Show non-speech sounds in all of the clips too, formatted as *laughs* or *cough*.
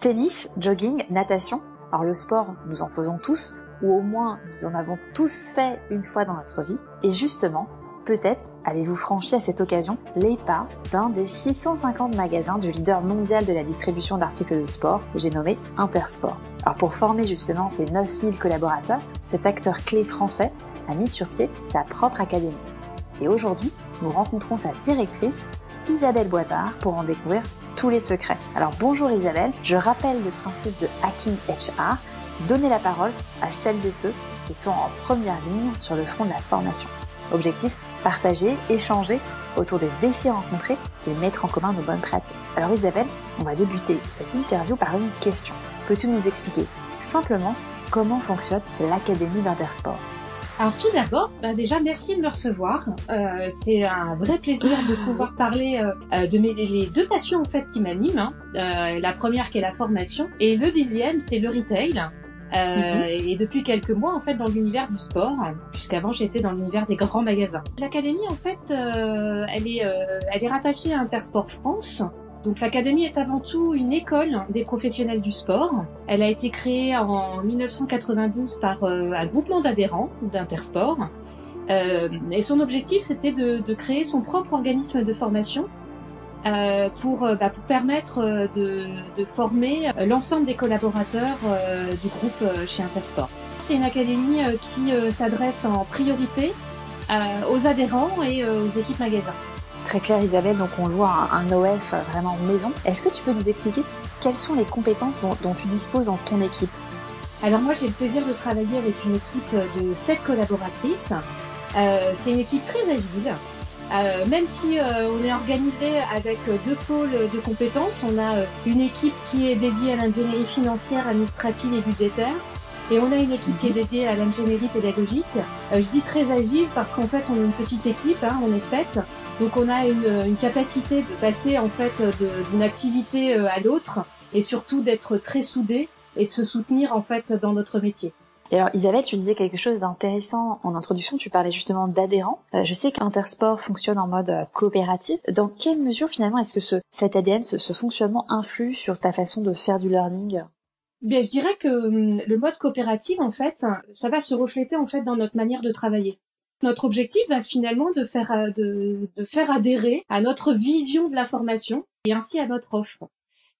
Tennis, jogging, natation. Alors le sport, nous en faisons tous, ou au moins nous en avons tous fait une fois dans notre vie. Et justement, peut-être avez-vous franchi à cette occasion les pas d'un des 650 magasins du leader mondial de la distribution d'articles de sport, j'ai nommé Intersport. Alors pour former justement ces 9000 collaborateurs, cet acteur clé français a mis sur pied sa propre académie. Et aujourd'hui, nous rencontrons sa directrice, Isabelle Boisard, pour en découvrir tous les secrets. Alors bonjour Isabelle, je rappelle le principe de Hacking HR, c'est donner la parole à celles et ceux qui sont en première ligne sur le front de la formation. Objectif, partager, échanger autour des défis rencontrés et mettre en commun nos bonnes pratiques. Alors Isabelle, on va débuter cette interview par une question. Peux-tu nous expliquer simplement comment fonctionne l'Académie d'Intersport? Alors tout d'abord, bah déjà merci de me recevoir. Euh, c'est un vrai plaisir de pouvoir parler euh, euh, de mes les deux passions en fait qui m'animent. Hein. Euh, la première qui est la formation et le dixième c'est le retail. Euh, mhm. Et depuis quelques mois, en fait, dans l'univers du sport, puisqu'avant j'étais dans l'univers des grands magasins. L'académie, en fait, euh, elle est, elle est rattachée à Intersport France, donc l'académie est avant tout une école des professionnels du sport. Elle a été créée en 1992 par euh, un groupement d'adhérents d'Intersport. Euh, et son objectif, c'était de, de, créer son propre organisme de formation euh, pour, euh, bah, permettre euh, de, de former l'ensemble des collaborateurs du groupe chez Intersport. C'est une académie qui s'adresse en priorité aux adhérents et aux équipes magasins. Très clair Isabelle, donc on le voit un, OF vraiment maison. Est-ce que tu peux nous expliquer quelles sont les compétences dont, tu disposes dans ton équipe? Alors moi j'ai le plaisir de travailler avec une équipe de sept collaboratrices. Euh, c'est une équipe très agile. Euh, même si euh, on est organisé avec deux pôles de compétences, on a une équipe qui est dédiée à l'ingénierie financière, administrative et budgétaire, et on a une équipe qui est dédiée à l'ingénierie pédagogique. je dis très agile parce qu'en fait on est une petite équipe, hein, on est sept, donc on a une, capacité de passer en fait d'une activité euh, à l'autre et surtout d'être très soudés et de se soutenir en fait dans notre métier. Et alors Isabelle, tu disais quelque chose d'intéressant en introduction, tu parlais justement d'adhérents. Euh, je sais qu'Intersport fonctionne en mode euh, coopératif. Dans quelle mesure finalement est-ce que ce, cet ADN, ce, ce, fonctionnement influe sur ta façon de faire du learning? Bien, je dirais que hum, le mode coopératif, en fait, ça va se refléter en fait dans notre manière de travailler. Notre objectif va finalement de faire, euh, de, de faire adhérer à notre vision de la formation et ainsi à notre offre.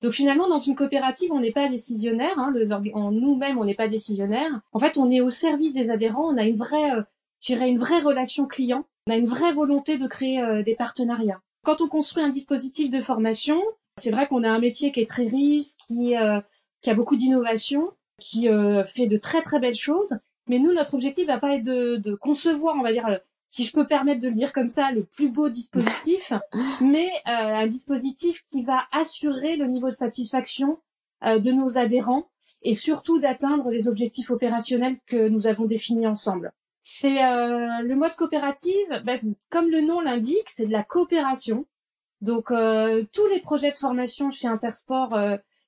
Donc finalement, dans une coopérative, on n'est pas décisionnaire. Hein, en nous-mêmes, on n'est pas décisionnaire. En fait, on est au service des adhérents. On a une vraie, euh, une vraie relation client. On a une vraie volonté de créer euh, des partenariats. Quand on construit un dispositif de formation, c'est vrai qu'on a un métier qui est très riche, qui, euh, qui a beaucoup d'innovation, qui fait de très très belles choses. Mais nous, notre objectif va pas être de, de concevoir, on va dire, si je peux permettre de le dire comme ça, le plus beau dispositif, *laughs* mais euh, un dispositif qui va assurer le niveau de satisfaction euh, de nos adhérents et surtout d'atteindre les objectifs opérationnels que nous avons définis ensemble. C'est euh, le mode coopératif, ben, comme le nom l'indique, c'est de la coopération. Donc tous les projets de formation chez Intersport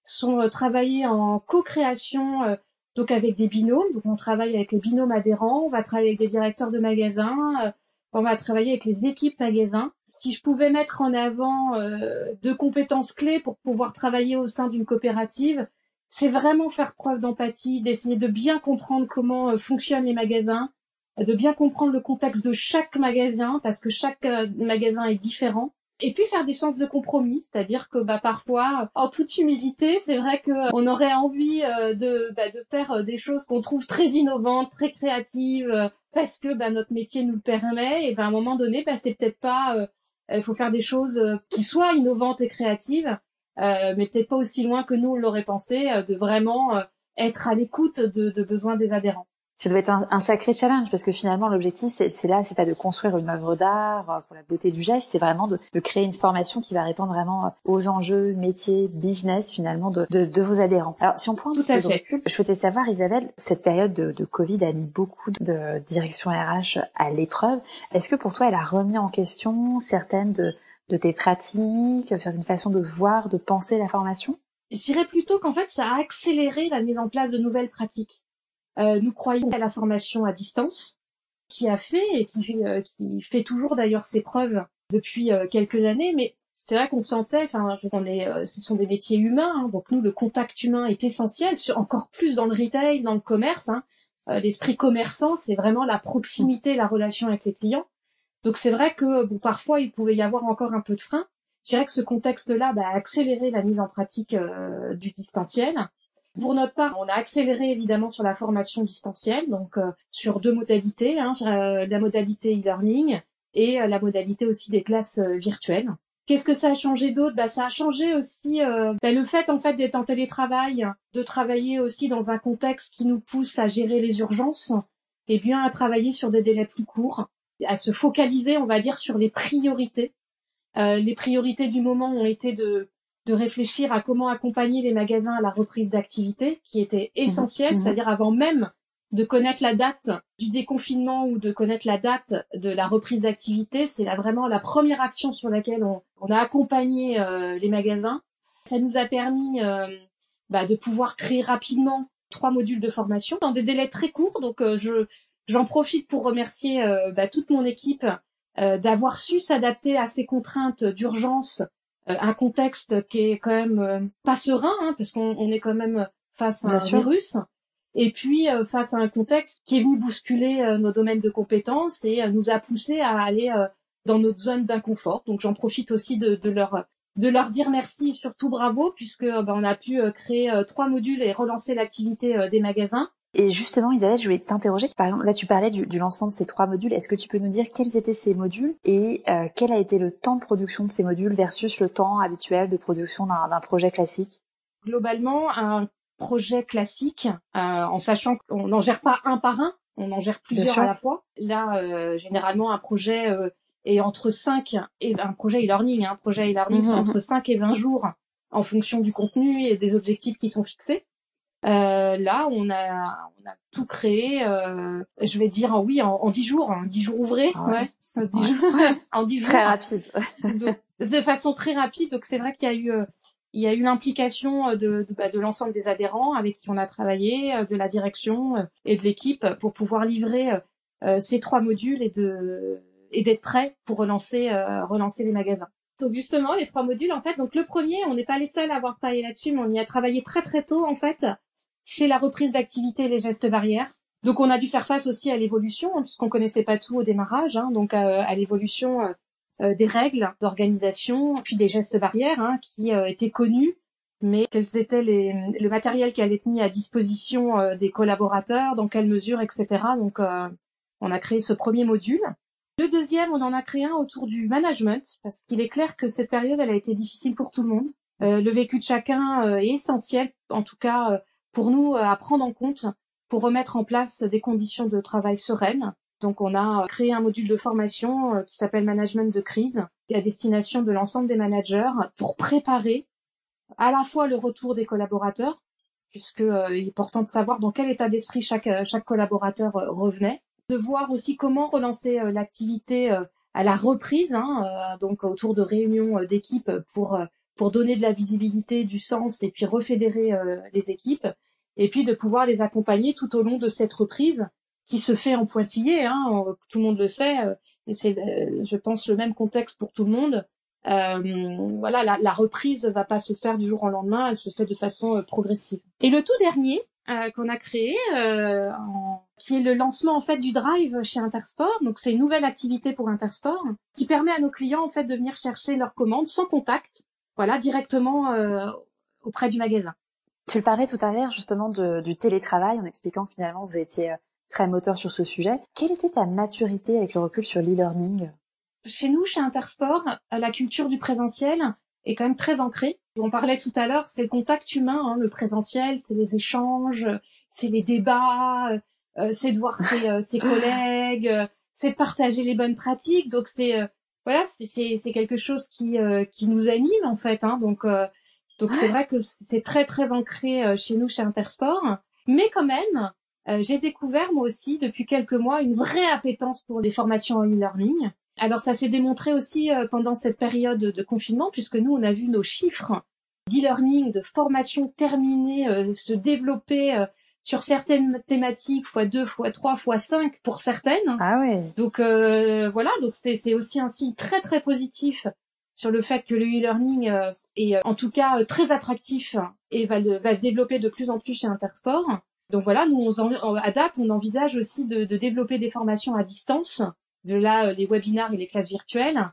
sont travaillés en co-création donc avec des binômes. Donc on travaille avec les binômes adhérents, on va travailler avec des directeurs de magasins, euh, on va travailler avec les équipes magasins. Si je pouvais mettre en avant euh, deux compétences clés pour pouvoir travailler au sein d'une coopérative, c'est vraiment faire preuve d'empathie, d'essayer de bien comprendre comment euh, fonctionnent les magasins, de bien comprendre le contexte de chaque magasin parce que chaque magasin est différent et puis faire des chances de compromis, c'est-à-dire que bah parfois, en toute humilité, c'est vrai que euh, aurait envie euh, de bah, de faire euh, des choses qu'on trouve très innovantes, très créatives, parce que bah, notre métier nous le permet. Et ben à un moment donné, bah c'est peut-être pas, il faut faire des choses qui soient innovantes et créatives, mais peut-être pas aussi loin que nous on l'aurait pensé, de vraiment être à l'écoute de, de besoins des adhérents ça doit être un, sacré challenge parce que finalement l'objectif c'est là c'est pas de construire une œuvre d'art euh, pour la beauté du geste c'est vraiment de, de, créer une formation qui va répondre vraiment euh, aux enjeux métiers business finalement de, de, de vos adhérents. Alors si on prend un petit peu de recul je souhaitais savoir Isabelle cette période de, de Covid a mis beaucoup de direction RH à l'épreuve. Est-ce que pour toi elle a remis en question certaines de, de tes pratiques certaines façons de voir de penser la formation? Je dirais plutôt qu'en fait ça a accéléré la mise en place de nouvelles pratiques nous croyons à la formation à distance, qui a fait et qui, euh, fait toujours d'ailleurs ses preuves depuis euh, quelques années, mais c'est vrai qu'on sentait, enfin, euh, ce sont des métiers humains, hein, donc nous, le contact humain est essentiel, encore plus dans le retail, dans le commerce. Hein. Euh, l'esprit commerçant, c'est vraiment la proximité, la relation avec les clients. Donc c'est vrai que bon, parfois il pouvait y avoir encore un peu de frein. Je dirais que ce contexte-là bah, a accéléré la mise en pratique euh, du distanciel. Pour notre part, on a accéléré évidemment sur la formation distancielle, donc sur deux modalités, hein, la modalité e-learning et la modalité aussi des classes virtuelles. Qu'est-ce que ça a changé d'autre? Bah, Ça a changé aussi euh, bah, le fait en fait d'être en télétravail, de travailler aussi dans un contexte qui nous pousse à gérer les urgences et bien à travailler sur des délais plus courts, à se focaliser, on va dire, sur les priorités. Euh, les priorités du moment ont été de, de réfléchir à comment accompagner les magasins à la reprise d'activité, qui était essentielle, mmh c'est-à-dire avant même de connaître la date du déconfinement ou de connaître la date de la reprise d'activité, c'est vraiment la première action sur laquelle on, a accompagné euh, les magasins. Ça nous a permis euh, bah, de pouvoir créer rapidement trois modules de formation dans des délais très courts. Donc euh, je j'en profite pour remercier bah, toute mon équipe d'avoir su s'adapter à ces contraintes d'urgence, un contexte qui est quand même pas serein, hein, parce qu'on est quand même face à un virus et puis euh, face à un contexte qui est venu bousculer euh, nos domaines de compétences et euh, nous a poussé à aller dans notre zone d'inconfort. Donc j'en profite aussi de, de, leur de leur dire merci et surtout bravo puisque ben, on a pu créer trois modules et relancer l'activité des magasins. Et justement, Isabelle, je voulais t'interroger. Par exemple, là, tu parlais du, du, lancement de ces trois modules. Est-ce que tu peux nous dire quels étaient ces modules et quel a été le temps de production de ces modules versus le temps habituel de production d'un projet classique? Globalement, un projet classique, euh, en sachant qu'on n'en gère pas un par un, on en gère plusieurs à la fois. Là, euh, généralement, un projet euh, est entre 5 et un projet e-learning, un projet e-learning, c'est mhm. entre 5 et 20 jours en fonction du contenu et des objectifs qui sont fixés. Euh, là, on a, on a tout créé, euh, je vais dire, en, oui, en, 10 jours, en 10 jours ouvrés. Ah ouais. *laughs* en 10 jours. Très rapide. *laughs* de façon très rapide. Donc, c'est vrai qu'il y a eu il y a eu l'implication euh, de, de, bah, de l'ensemble des adhérents avec qui on a travaillé, euh, de la direction euh, et de l'équipe pour pouvoir livrer ces trois modules et de et d'être prêt pour relancer relancer les magasins. Donc justement les trois modules en fait donc le premier on n'est pas les seuls à avoir travaillé là-dessus mais on y a travaillé très très tôt en fait c'est la reprise d'activité les gestes barrières. Donc on a dû faire face aussi à l'évolution hein, puisqu'on connaissait pas tout au démarrage hein, donc à l'évolution euh, des règles d'organisation, puis des gestes barrières hein, qui euh, étaient connus, mais quels étaient les, le matériel qui allait être mis à disposition euh, des collaborateurs, dans quelle mesure, etc. Donc, on a créé ce premier module. Le deuxième, on en a créé un autour du management, parce qu'il est clair que cette période, elle a été difficile pour tout le monde. le vécu de chacun est essentiel, en tout cas pour nous, à prendre en compte pour remettre en place des conditions de travail sereines. Donc on a créé un module de formation euh, qui s'appelle Management de crise, à destination de l'ensemble des managers pour préparer à la fois le retour des collaborateurs, puisque euh, il est important de savoir dans quel état d'esprit chaque, euh, chaque collaborateur revenait, de voir aussi comment relancer l'activité à la reprise, hein, donc autour de réunions d'équipes pour pour donner de la visibilité, du sens et puis refédérer les équipes, et puis de pouvoir les accompagner tout au long de cette reprise qui se fait en pointillé, hein, tout le monde le sait, euh, et c'est, euh, je pense, le même contexte pour tout le monde. Euh, voilà, la, la, reprise va pas se faire du jour au lendemain, elle se fait de façon euh, progressive. Et le tout dernier qu'on a créé, qui est le lancement en fait du drive chez Intersport. Donc c'est une nouvelle activité pour Intersport qui permet à nos clients en fait de venir chercher leurs commandes sans contact, voilà, directement auprès du magasin. Tu parlais tout à l'heure justement de, du télétravail en expliquant que finalement vous étiez très moteur sur ce sujet. Quelle était ta maturité avec le recul sur l'e-learning? Chez nous, chez Intersport, la culture du présentiel est quand même très ancrée. On parlait tout à l'heure, c'est le contact humain, hein, le présentiel, c'est les échanges, c'est les débats, euh, c'est de voir ses, euh, ses *laughs* collègues, euh, c'est de partager les bonnes pratiques. Donc c'est voilà, c'est quelque chose qui qui nous anime en fait. Hein, donc donc c'est vrai que c'est très très ancré chez nous chez Intersport, mais quand même euh, j'ai découvert moi aussi depuis quelques mois une vraie appétence pour les formations en e-learning. Alors ça s'est démontré aussi euh, pendant cette période de confinement puisque nous on a vu nos chiffres d'e-learning, de formation terminée euh, se développer sur certaines thématiques fois deux, fois trois, fois cinq pour certaines. Ah ouais. Donc voilà, donc c'est aussi un signe très très positif sur le fait que le e-learning est en tout cas très attractif et va, va se développer de plus en plus chez Intersport. Donc voilà, nous on, à date, on envisage aussi de, de, développer des formations à distance, de là les webinars et les classes virtuelles.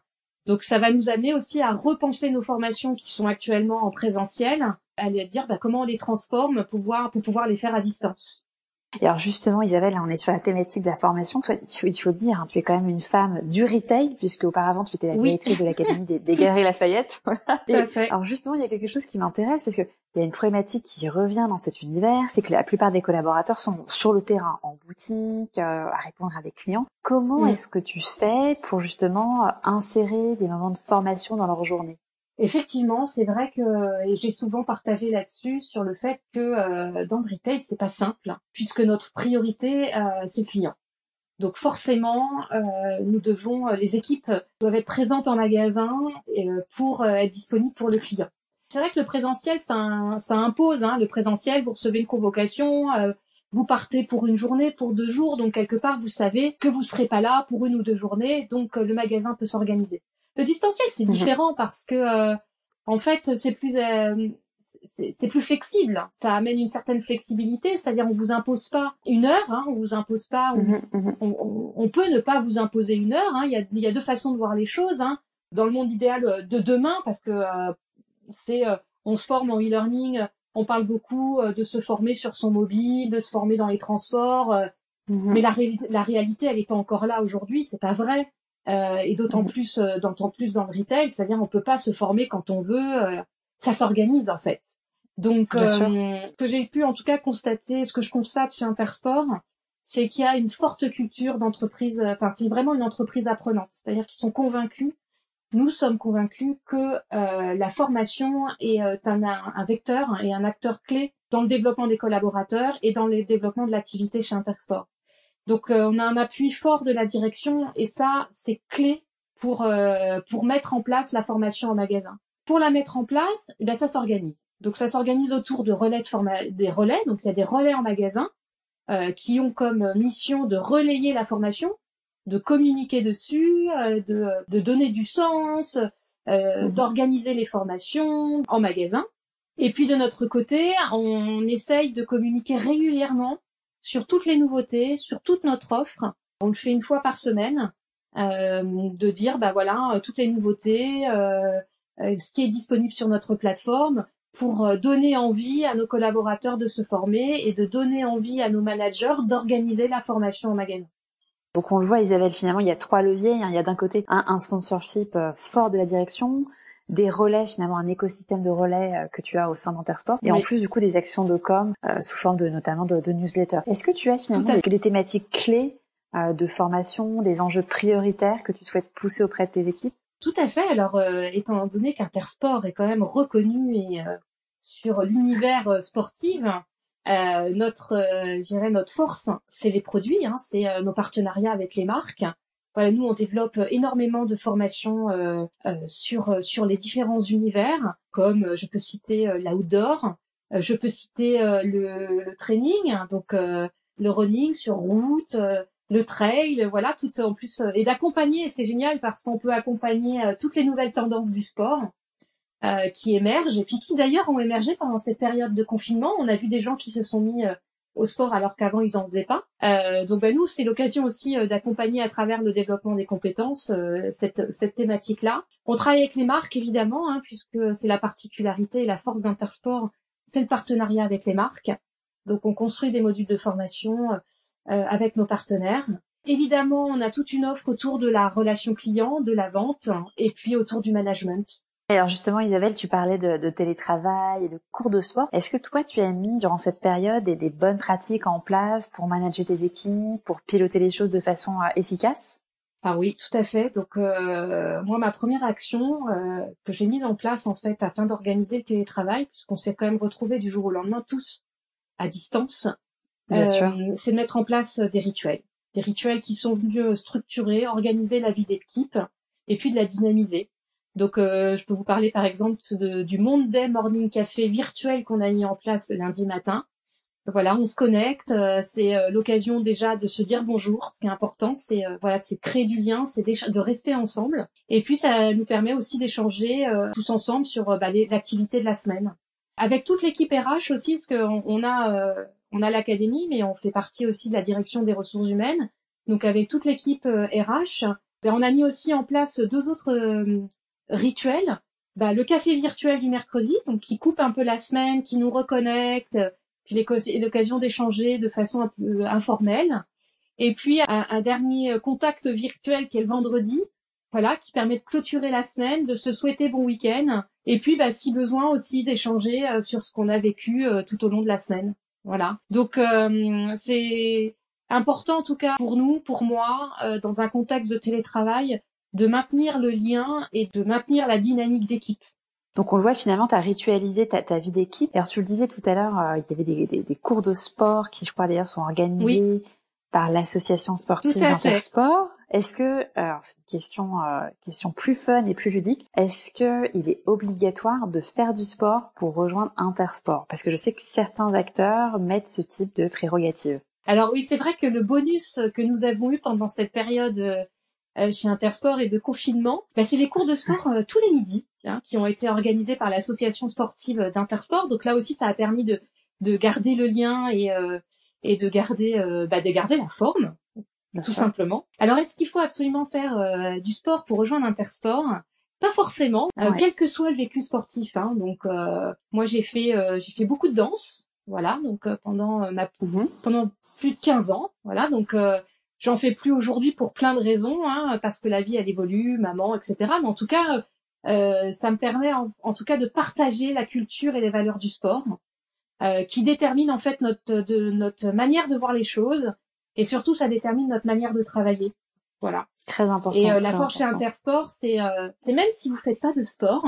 Donc ça va nous amener aussi à repenser nos formations qui sont actuellement en présentiel, à dire bah, comment on les transforme pour pouvoir, pour pouvoir les faire à distance. Et alors justement, Isabelle, là, on est sur la thématique de la formation. Toi, il faut, il faut dire, hein, tu es quand même une femme du retail, puisque auparavant, tu étais la directrice de l'Académie des, des, Galeries Lafayette. *laughs* Voilà. fait. Alors justement, il y a quelque chose qui m'intéresse, parce que il y a une problématique qui revient dans cet univers, c'est que la plupart des collaborateurs sont sur le terrain, en boutique, euh, à répondre à des clients. Comment est-ce que tu fais pour justement insérer des moments de formation dans leur journée? Effectivement, c'est vrai que j'ai souvent partagé là-dessus sur le fait que euh, dans le retail c'est pas simple puisque notre priorité euh, c'est le client. Donc forcément, euh, nous devons les équipes doivent être présentes en magasin pour être disponibles pour le client. C'est vrai que le présentiel ça, ça impose hein, le présentiel. Vous recevez une convocation, vous partez pour une journée, pour deux jours, donc quelque part vous savez que vous serez pas là pour une ou deux journées, donc le magasin peut s'organiser. Le distanciel, c'est mhm. différent parce que, euh, en fait, c'est plus, euh, c'est plus flexible. Ça amène une certaine flexibilité, c'est-à-dire on vous impose pas une heure, hein, on vous impose pas, on, mhm, mhm. on, on, peut ne pas vous imposer une heure. Hein. Il, y a, il y a deux façons de voir les choses. Hein. Dans le monde idéal euh, de demain, parce que c'est, on se forme en e-learning, on parle beaucoup de se former sur son mobile, de se former dans les transports. Mais la, la réalité, elle n'est pas encore là aujourd'hui, c'est pas vrai. Euh, et d'autant plus, euh, d'autant plus dans le retail, c'est-à-dire on peut pas se former quand on veut, euh, ça s'organise en fait. Donc, ce que j'ai pu en tout cas constater, ce que je constate chez Intersport, c'est qu'il y a une forte culture d'entreprise, enfin c'est vraiment une entreprise apprenante, c'est-à-dire qu'ils sont convaincus, nous sommes convaincus que la formation est un, un, vecteur et un acteur clé dans le développement des collaborateurs et dans le développement de l'activité chez Intersport. Donc euh, on a un appui fort de la direction et ça c'est clé pour euh, pour mettre en place la formation en magasin. Pour la mettre en place, eh bien ça s'organise. Donc ça s'organise autour de relais de format des relais. Donc il y a des relais en magasin euh, qui ont comme mission de relayer la formation, de communiquer dessus, de, de donner du sens, mmh. d'organiser les formations en magasin. Et puis de notre côté, on essaye de communiquer régulièrement sur toutes les nouveautés, sur toute notre offre. On le fait une fois par semaine, euh, de dire bah voilà euh, toutes les nouveautés, euh, ce qui est disponible sur notre plateforme pour donner envie à nos collaborateurs de se former et de donner envie à nos managers d'organiser la formation en magasin. Donc on le voit Isabelle, finalement il y a trois leviers. Hein. Il y a d'un côté un, un sponsorship fort de la direction, des relais, finalement un écosystème de relais euh, que tu as au sein d'Intersport, et en plus du coup des actions de com euh, sous forme de notamment de, de newsletter. Est-ce que tu as finalement des, thématiques clés euh, de formation, des enjeux prioritaires que tu souhaites pousser auprès de tes équipes? Tout à fait. Alors, étant donné qu'Intersport est quand même reconnu et sur l'univers sportif, notre, je dirais notre force, c'est les produits, hein, c'est nos partenariats avec les marques. Voilà, nous on développe énormément de formations euh, euh, sur euh, sur les différents univers, comme je peux citer l'outdoor, je peux citer le, training, hein, donc le running sur route, le trail, voilà, tout en plus et d'accompagner, c'est génial parce qu'on peut accompagner toutes les nouvelles tendances du sport. qui émergent et puis qui d'ailleurs ont émergé pendant cette période de confinement. On a vu des gens qui se sont mis au sport alors qu'avant ils en faisaient pas. Euh, donc ben, nous c'est l'occasion aussi euh, d'accompagner à travers le développement des compétences euh, cette, cette thématique là. On travaille avec les marques évidemment hein, puisque c'est la particularité et la force d'Intersport, c'est le partenariat avec les marques. Donc on construit des modules de formation euh, avec nos partenaires. Évidemment, on a toute une offre autour de la relation client, de la vente et puis autour du management. Alors justement, Isabelle, tu parlais de, télétravail et de cours de sport. Est-ce que toi, tu as mis durant cette période des, des bonnes pratiques en place pour manager tes équipes, pour piloter les choses de façon euh, efficace? Ah oui, tout à fait. Donc euh, moi, ma première action euh, que j'ai mise en place en fait afin d'organiser le télétravail, puisqu'on s'est quand même retrouvés du jour au lendemain tous à distance, c'est de mettre en place des rituels, des rituels qui sont venus structurer, organiser la vie d'équipe et puis de la dynamiser. Donc, euh, je peux vous parler par exemple de, du Monday Morning Café virtuel qu'on a mis en place le lundi matin. Voilà, on se connecte. c'est l'occasion déjà de se dire bonjour. Ce qui est important, c'est voilà, c'est créer du lien, c'est de rester ensemble. Et puis ça nous permet aussi d'échanger tous ensemble sur bah, l'activité de la semaine. Avec toute l'équipe RH aussi, parce qu'on on a on a l'académie, mais on fait partie aussi de la direction des ressources humaines. Donc avec toute l'équipe RH, ben, on a mis aussi en place deux autres rituels. Ben, le café virtuel du mercredi, donc qui coupe un peu la semaine, qui nous reconnecte, puis l'occasion d'échanger de façon un peu informelle. Et puis un, dernier contact virtuel qui est le vendredi, voilà, qui permet de clôturer la semaine, de se souhaiter bon week-end, et puis bah, si besoin aussi d'échanger euh, sur ce qu'on a vécu euh, tout au long de la semaine. Voilà. Donc euh, c'est important en tout cas pour nous, pour moi, dans un contexte de télétravail, de maintenir le lien et de maintenir la dynamique d'équipe. Donc on le voit finalement, tu as ritualisé ta, ta vie d'équipe. Alors tu le disais tout à l'heure, euh, il y avait des, des, des, cours de sport qui, je crois d'ailleurs, sont organisés par l'association sportive Intersport. Est-ce que, alors c'est une question, euh, question plus fun et plus ludique, est-ce que il est obligatoire de faire du sport pour rejoindre Intersport? Parce que je sais que certains acteurs mettent ce type de prérogative. Alors oui, c'est vrai que le bonus que nous avons eu pendant cette période euh, chez Intersport et de confinement, bah, c'est les cours de sport euh, tous les midis hein, qui ont été organisés par l'association sportive d'Intersport. Donc là aussi, ça a permis de, de garder le lien et, euh, et de garder bah, de garder la forme, tout simplement. Alors est-ce qu'il faut absolument faire du sport pour rejoindre Intersport? Pas forcément, quel que soit le vécu sportif. Hein. Donc moi j'ai fait j'ai fait beaucoup de danse, voilà, donc pendant ma mhm. pendant plus de 15 ans, voilà, donc J'en fais plus aujourd'hui pour plein de raisons, hein, parce que la vie elle évolue, maman, etc. Mais en tout cas, euh, ça me permet en, tout cas de partager la culture et les valeurs du sport, euh, qui déterminent en fait notre de, notre manière de voir les choses, et surtout ça détermine notre manière de travailler. Voilà. Très important. Et euh, la force chez Intersport, c'est euh, c'est même si vous faites pas de sport,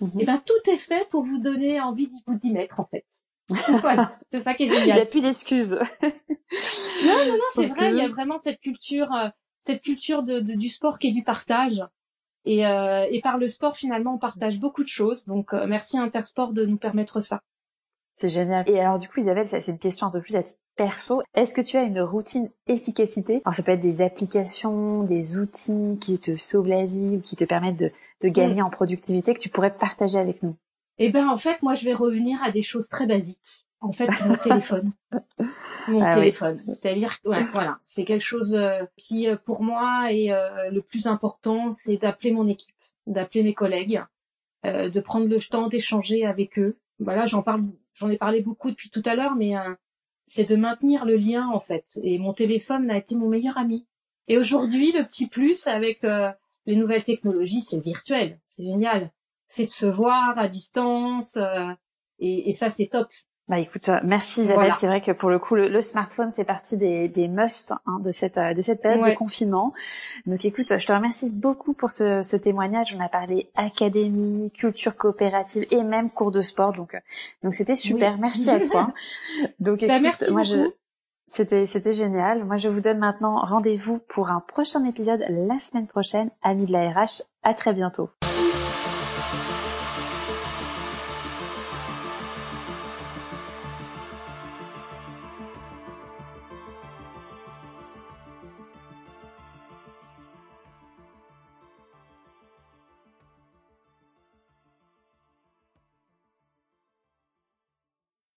mhm. et eh ben tout est fait pour vous donner envie d'y vous d'y mettre en fait. *laughs* voilà, c'est ça qui est génial. Il n'y a plus d'excuses. *laughs* non, non, non, c'est vrai. Il y a vraiment cette culture, euh, cette culture de, du sport qui est du partage. Et, euh, et par le sport, finalement, on partage beaucoup de choses. Donc, euh, merci Intersport de nous permettre ça. C'est génial. Et alors, du coup, Isabelle, c'est une question un peu plus à titre perso. Est-ce que tu as une routine efficacité? Alors, ça peut être des applications, des outils qui te sauvent la vie ou qui te permettent de, de gagner mm. en productivité que tu pourrais partager avec nous? Eh ben en fait, moi je vais revenir à des choses très basiques. En fait, mon téléphone. *laughs* Mon ah téléphone. C'est-à-dire que voilà, c'est quelque chose euh, qui euh, pour moi est euh, le plus important, c'est d'appeler mon équipe, d'appeler mes collègues, de prendre le temps d'échanger avec eux. Voilà, j'en parle, j'en ai parlé beaucoup depuis tout à l'heure, mais c'est de maintenir le lien en fait. Et mon téléphone a été mon meilleur ami. Et aujourd'hui, le petit plus avec les nouvelles technologies, c'est virtuel. C'est génial c'est de se voir à distance euh, et, et, ça c'est top. Bah écoute, euh, merci Isabelle. C'est vrai que pour le coup, le, smartphone fait partie des, des must hein, de cette euh, de cette période de confinement. Donc écoute, je te remercie beaucoup pour ce, ce, témoignage. On a parlé académie, culture coopérative et même cours de sport. Donc donc c'était super. Merci à toi. *laughs* Donc bah, merci moi je c'était c'était génial. Moi je vous donne maintenant rendez-vous pour un prochain épisode la semaine prochaine. Amis de la RH, à très bientôt.